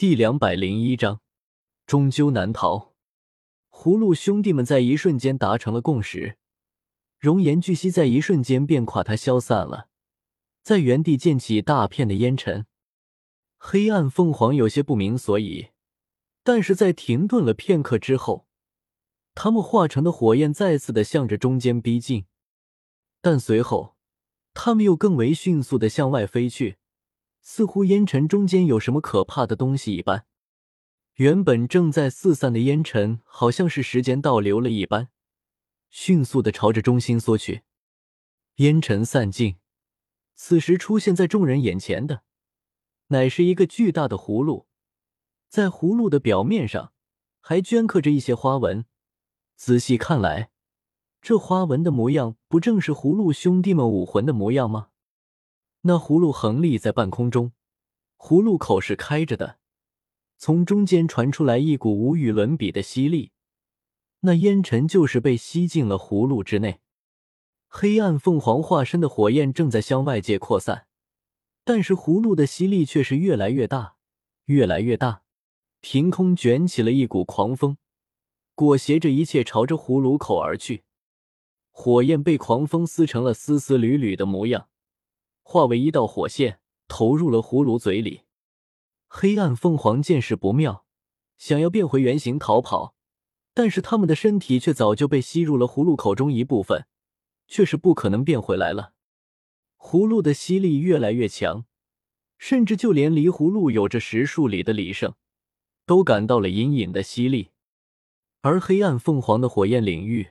第两百零一章，终究难逃。葫芦兄弟们在一瞬间达成了共识，熔岩巨蜥在一瞬间便垮塌消散了，在原地溅起大片的烟尘。黑暗凤凰有些不明所以，但是在停顿了片刻之后，他们化成的火焰再次的向着中间逼近，但随后，他们又更为迅速的向外飞去。似乎烟尘中间有什么可怕的东西一般，原本正在四散的烟尘，好像是时间倒流了一般，迅速的朝着中心缩去。烟尘散尽，此时出现在众人眼前的，乃是一个巨大的葫芦，在葫芦的表面上还镌刻着一些花纹。仔细看来，这花纹的模样，不正是葫芦兄弟们武魂的模样吗？那葫芦横立在半空中，葫芦口是开着的，从中间传出来一股无与伦比的吸力，那烟尘就是被吸进了葫芦之内。黑暗凤凰化身的火焰正在向外界扩散，但是葫芦的吸力却是越来越大，越来越大，凭空卷起了一股狂风，裹挟着一切朝着葫芦口而去。火焰被狂风撕成了丝丝缕缕的模样。化为一道火线，投入了葫芦嘴里。黑暗凤凰见势不妙，想要变回原形逃跑，但是他们的身体却早就被吸入了葫芦口中一部分，却是不可能变回来了。葫芦的吸力越来越强，甚至就连离葫芦有着十数里的李胜，都感到了隐隐的吸力。而黑暗凤凰的火焰领域，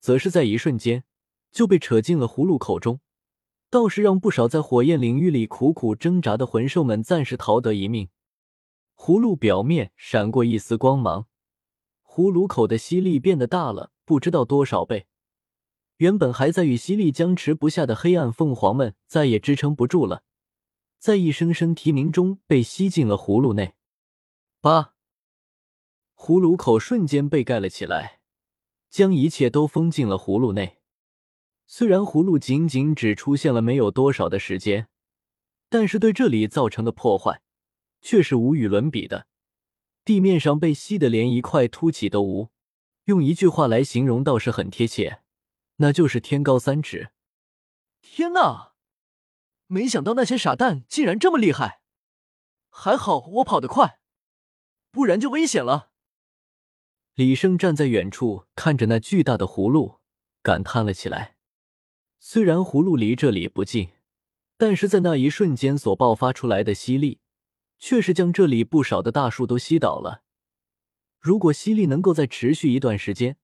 则是在一瞬间就被扯进了葫芦口中。倒是让不少在火焰领域里苦苦挣扎的魂兽们暂时逃得一命。葫芦表面闪过一丝光芒，葫芦口的吸力变得大了不知道多少倍。原本还在与吸力僵持不下的黑暗凤凰们再也支撑不住了，在一声声啼鸣中被吸进了葫芦内。八，葫芦口瞬间被盖了起来，将一切都封进了葫芦内。虽然葫芦仅仅只出现了没有多少的时间，但是对这里造成的破坏却是无与伦比的。地面上被吸得连一块凸起都无，用一句话来形容倒是很贴切，那就是天高三尺。天哪！没想到那些傻蛋竟然这么厉害，还好我跑得快，不然就危险了。李胜站在远处看着那巨大的葫芦，感叹了起来。虽然葫芦离这里不近，但是在那一瞬间所爆发出来的吸力，却是将这里不少的大树都吸倒了。如果吸力能够再持续一段时间，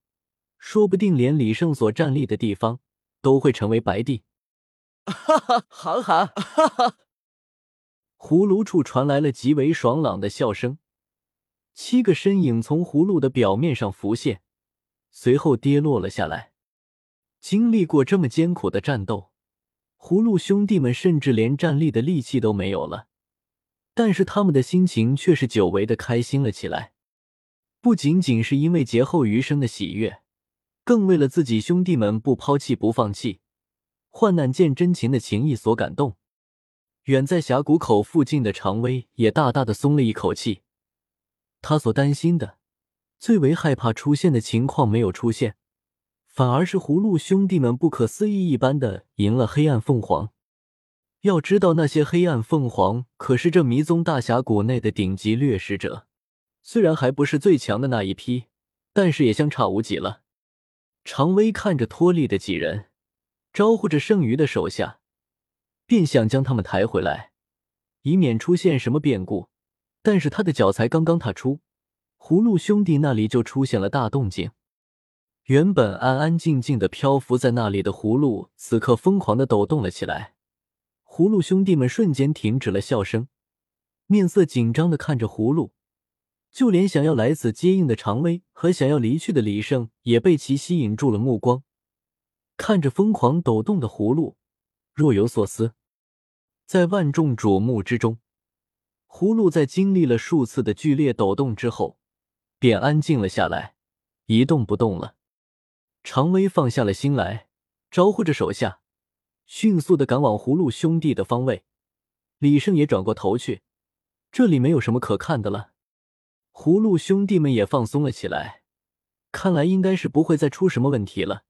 说不定连李胜所站立的地方都会成为白地。哈哈，韩寒，哈哈！葫芦处传来了极为爽朗的笑声，七个身影从葫芦的表面上浮现，随后跌落了下来。经历过这么艰苦的战斗，葫芦兄弟们甚至连站立的力气都没有了，但是他们的心情却是久违的开心了起来。不仅仅是因为劫后余生的喜悦，更为了自己兄弟们不抛弃不放弃、患难见真情的情谊所感动。远在峡谷口附近的常威也大大的松了一口气，他所担心的、最为害怕出现的情况没有出现。反而是葫芦兄弟们不可思议一般的赢了黑暗凤凰。要知道，那些黑暗凤凰可是这迷踪大峡谷内的顶级掠食者，虽然还不是最强的那一批，但是也相差无几了。常威看着脱力的几人，招呼着剩余的手下，便想将他们抬回来，以免出现什么变故。但是他的脚才刚刚踏出，葫芦兄弟那里就出现了大动静。原本安安静静的漂浮在那里的葫芦，此刻疯狂的抖动了起来。葫芦兄弟们瞬间停止了笑声，面色紧张的看着葫芦，就连想要来此接应的常威和想要离去的李胜，也被其吸引住了目光，看着疯狂抖动的葫芦，若有所思。在万众瞩目之中，葫芦在经历了数次的剧烈抖动之后，便安静了下来，一动不动了。常威放下了心来，招呼着手下，迅速的赶往葫芦兄弟的方位。李胜也转过头去，这里没有什么可看的了。葫芦兄弟们也放松了起来，看来应该是不会再出什么问题了。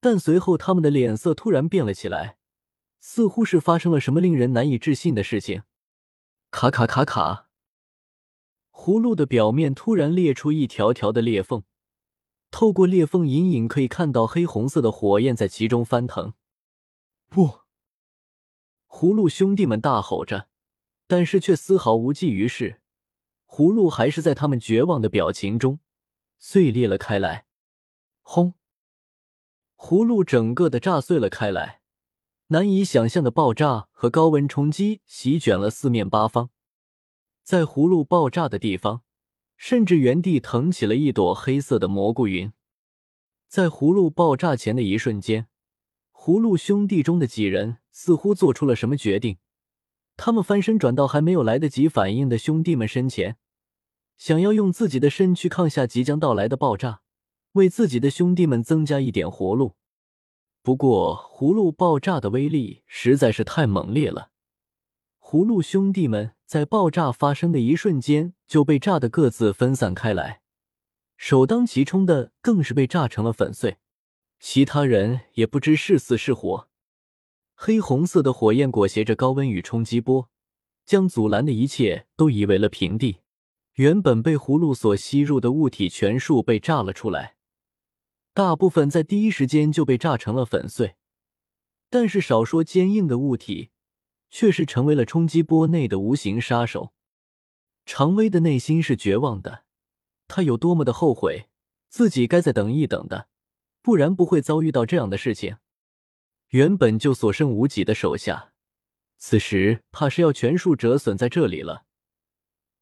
但随后他们的脸色突然变了起来，似乎是发生了什么令人难以置信的事情。卡卡卡卡，葫芦的表面突然裂出一条条的裂缝，透过裂缝隐隐可以看到黑红色的火焰在其中翻腾。不！葫芦兄弟们大吼着，但是却丝毫无济于事。葫芦还是在他们绝望的表情中碎裂了开来。轰！葫芦整个的炸碎了开来，难以想象的爆炸和高温冲击席卷了四面八方，在葫芦爆炸的地方，甚至原地腾起了一朵黑色的蘑菇云。在葫芦爆炸前的一瞬间，葫芦兄弟中的几人似乎做出了什么决定，他们翻身转到还没有来得及反应的兄弟们身前，想要用自己的身躯抗下即将到来的爆炸。为自己的兄弟们增加一点活路，不过葫芦爆炸的威力实在是太猛烈了。葫芦兄弟们在爆炸发生的一瞬间就被炸得各自分散开来，首当其冲的更是被炸成了粉碎，其他人也不知是死是活。黑红色的火焰裹挟着高温与冲击波，将阻拦的一切都夷为了平地。原本被葫芦所吸入的物体全数被炸了出来。大部分在第一时间就被炸成了粉碎，但是少说坚硬的物体却是成为了冲击波内的无形杀手。常威的内心是绝望的，他有多么的后悔自己该再等一等的，不然不会遭遇到这样的事情。原本就所剩无几的手下，此时怕是要全数折损在这里了。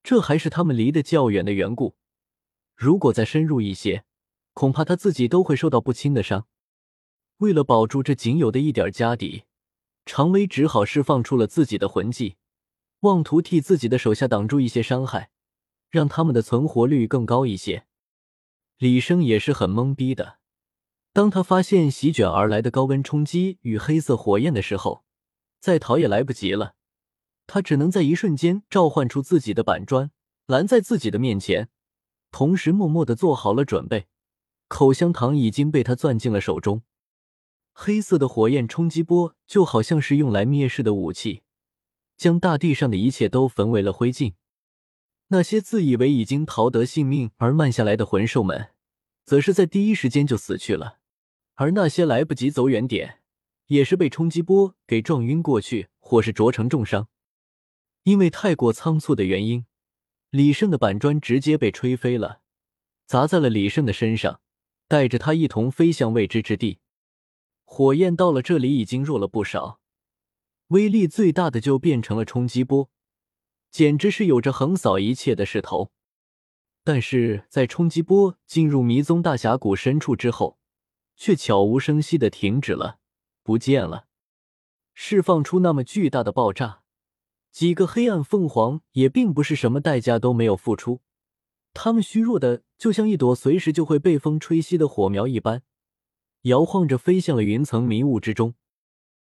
这还是他们离得较远的缘故，如果再深入一些。恐怕他自己都会受到不轻的伤。为了保住这仅有的一点家底，常威只好释放出了自己的魂技，妄图替自己的手下挡住一些伤害，让他们的存活率更高一些。李生也是很懵逼的，当他发现席卷而来的高温冲击与黑色火焰的时候，再逃也来不及了。他只能在一瞬间召唤出自己的板砖，拦在自己的面前，同时默默的做好了准备。口香糖已经被他攥进了手中，黑色的火焰冲击波就好像是用来灭世的武器，将大地上的一切都焚为了灰烬。那些自以为已经逃得性命而慢下来的魂兽们，则是在第一时间就死去了；而那些来不及走远点，也是被冲击波给撞晕过去，或是灼成重伤。因为太过仓促的原因，李胜的板砖直接被吹飞了，砸在了李胜的身上。带着他一同飞向未知之地，火焰到了这里已经弱了不少，威力最大的就变成了冲击波，简直是有着横扫一切的势头。但是在冲击波进入迷踪大峡谷深处之后，却悄无声息的停止了，不见了。释放出那么巨大的爆炸，几个黑暗凤凰也并不是什么代价都没有付出。他们虚弱的，就像一朵随时就会被风吹熄的火苗一般，摇晃着飞向了云层迷雾之中。